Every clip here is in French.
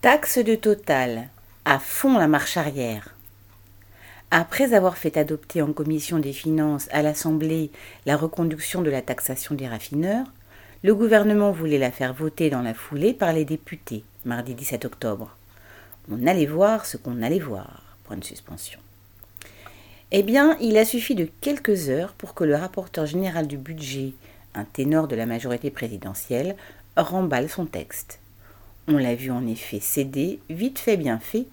Taxe de Total. À fond la marche arrière. Après avoir fait adopter en commission des finances à l'Assemblée la reconduction de la taxation des raffineurs, le gouvernement voulait la faire voter dans la foulée par les députés, mardi 17 octobre. On allait voir ce qu'on allait voir. Point de suspension. Eh bien, il a suffi de quelques heures pour que le rapporteur général du budget, un ténor de la majorité présidentielle, remballe son texte. On l'a vu en effet céder, vite fait bien fait,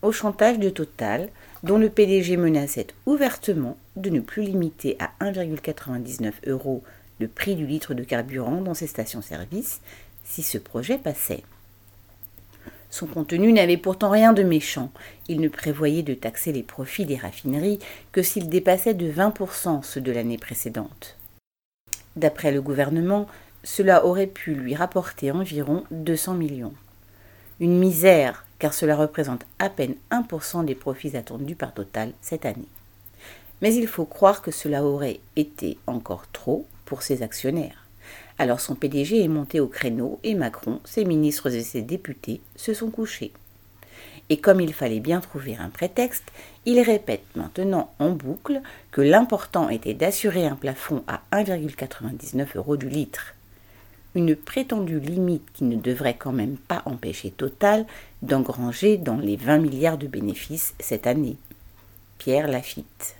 au chantage de Total, dont le PDG menaçait ouvertement de ne plus limiter à 1,99 euros le prix du litre de carburant dans ses stations-service si ce projet passait. Son contenu n'avait pourtant rien de méchant. Il ne prévoyait de taxer les profits des raffineries que s'ils dépassaient de 20% ceux de l'année précédente. D'après le gouvernement, cela aurait pu lui rapporter environ 200 millions. Une misère, car cela représente à peine 1% des profits attendus par Total cette année. Mais il faut croire que cela aurait été encore trop pour ses actionnaires. Alors son PDG est monté au créneau et Macron, ses ministres et ses députés se sont couchés. Et comme il fallait bien trouver un prétexte, il répète maintenant en boucle que l'important était d'assurer un plafond à 1,99 euros du litre une prétendue limite qui ne devrait quand même pas empêcher Total d'engranger dans les 20 milliards de bénéfices cette année. Pierre Lafitte.